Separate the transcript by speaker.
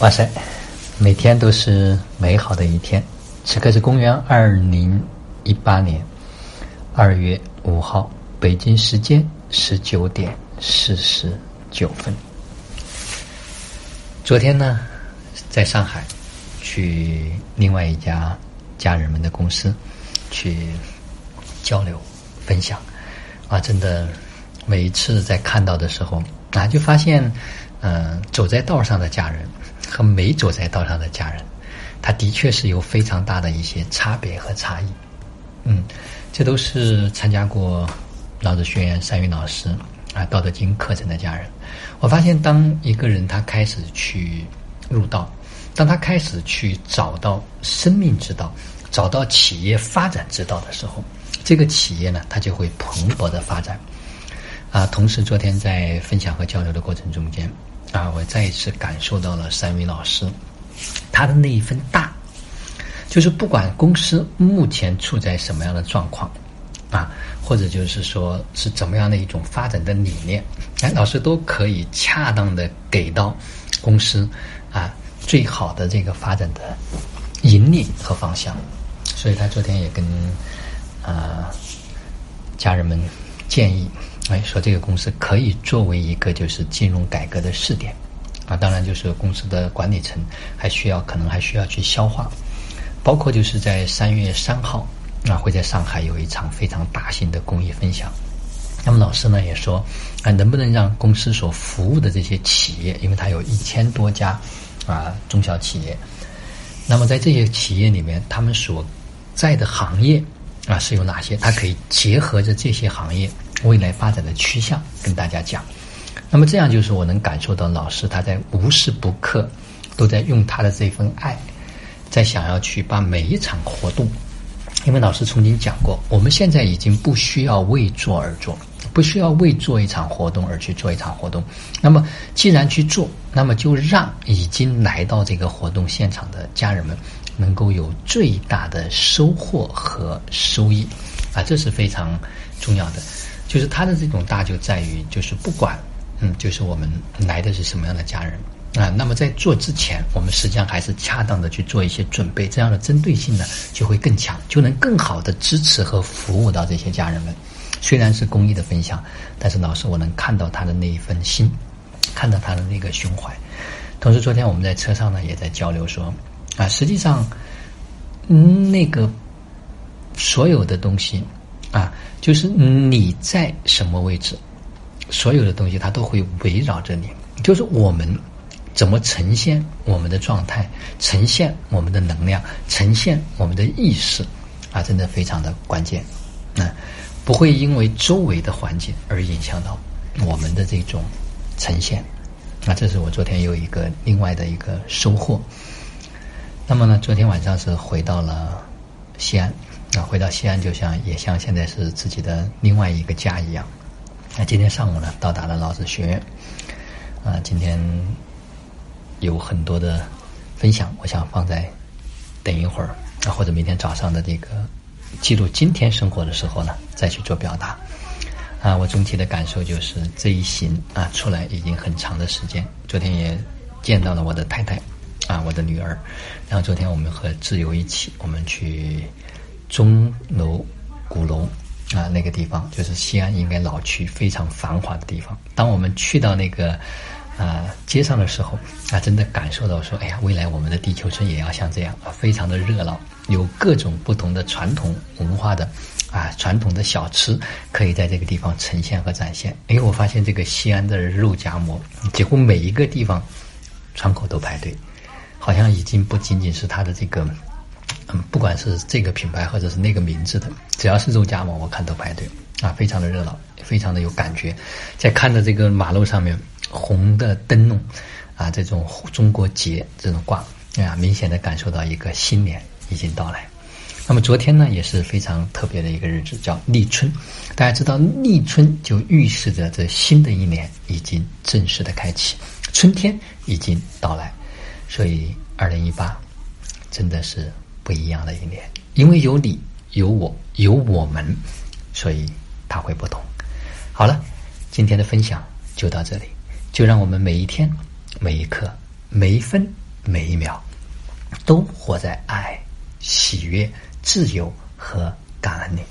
Speaker 1: 哇塞，每天都是美好的一天。此刻是公元二零一八年二月五号，北京时间十九点四十九分。昨天呢，在上海去另外一家家人们的公司去交流分享啊，真的每一次在看到的时候啊，就发现嗯，走在道上的家人。和没走在道上的家人，他的确是有非常大的一些差别和差异。嗯，这都是参加过老子学院三云老师啊《道德经》课程的家人。我发现，当一个人他开始去入道，当他开始去找到生命之道，找到企业发展之道的时候，这个企业呢，它就会蓬勃的发展。啊，同时昨天在分享和交流的过程中间。啊，我再一次感受到了三位老师他的那一份大，就是不管公司目前处在什么样的状况啊，或者就是说是怎么样的一种发展的理念，哎，老师都可以恰当的给到公司啊最好的这个发展的引领和方向。所以他昨天也跟啊家人们建议。哎，说这个公司可以作为一个就是金融改革的试点，啊，当然就是公司的管理层还需要可能还需要去消化，包括就是在三月三号啊会在上海有一场非常大型的公益分享，那么老师呢也说啊能不能让公司所服务的这些企业，因为它有一千多家啊中小企业，那么在这些企业里面，他们所在的行业啊是有哪些？它可以结合着这些行业。未来发展的趋向跟大家讲，那么这样就是我能感受到老师他在无时不刻都在用他的这份爱，在想要去把每一场活动，因为老师曾经讲过，我们现在已经不需要为做而做，不需要为做一场活动而去做一场活动。那么既然去做，那么就让已经来到这个活动现场的家人们能够有最大的收获和收益啊，这是非常重要的。就是他的这种大就在于，就是不管，嗯，就是我们来的是什么样的家人啊，那么在做之前，我们实际上还是恰当的去做一些准备，这样的针对性呢就会更强，就能更好的支持和服务到这些家人们。虽然是公益的分享，但是老师我能看到他的那一份心，看到他的那个胸怀。同时，昨天我们在车上呢也在交流说，啊，实际上，嗯，那个所有的东西。啊，就是你在什么位置，所有的东西它都会围绕着你。就是我们怎么呈现我们的状态，呈现我们的能量，呈现我们的意识，啊，真的非常的关键。那不会因为周围的环境而影响到我们的这种呈现。那这是我昨天有一个另外的一个收获。那么呢，昨天晚上是回到了西安。那回到西安，就像也像现在是自己的另外一个家一样。那今天上午呢，到达了老子学院。啊，今天有很多的分享，我想放在等一会儿啊，或者明天早上的这个记录今天生活的时候呢，再去做表达。啊，我总体的感受就是这一行啊出来已经很长的时间。昨天也见到了我的太太啊，我的女儿。然后昨天我们和挚友一起，我们去。钟楼鼓楼啊，那个地方就是西安应该老区非常繁华的地方。当我们去到那个啊街上的时候啊，真的感受到说，哎呀，未来我们的地球村也要像这样啊，非常的热闹，有各种不同的传统文化的啊传统的小吃可以在这个地方呈现和展现。哎我发现这个西安的肉夹馍，几乎每一个地方窗口都排队，好像已经不仅仅是它的这个。嗯，不管是这个品牌或者是那个名字的，只要是肉夹馍，我看都排队啊，非常的热闹，非常的有感觉。在看着这个马路上面红的灯笼啊，这种中国结这种挂啊，明显的感受到一个新年已经到来。那么昨天呢，也是非常特别的一个日子，叫立春。大家知道，立春就预示着这新的一年已经正式的开启，春天已经到来。所以，二零一八真的是。不一样的一年，因为有你有我有我们，所以它会不同。好了，今天的分享就到这里，就让我们每一天每一刻每一分每一秒都活在爱、喜悦、自由和感恩里。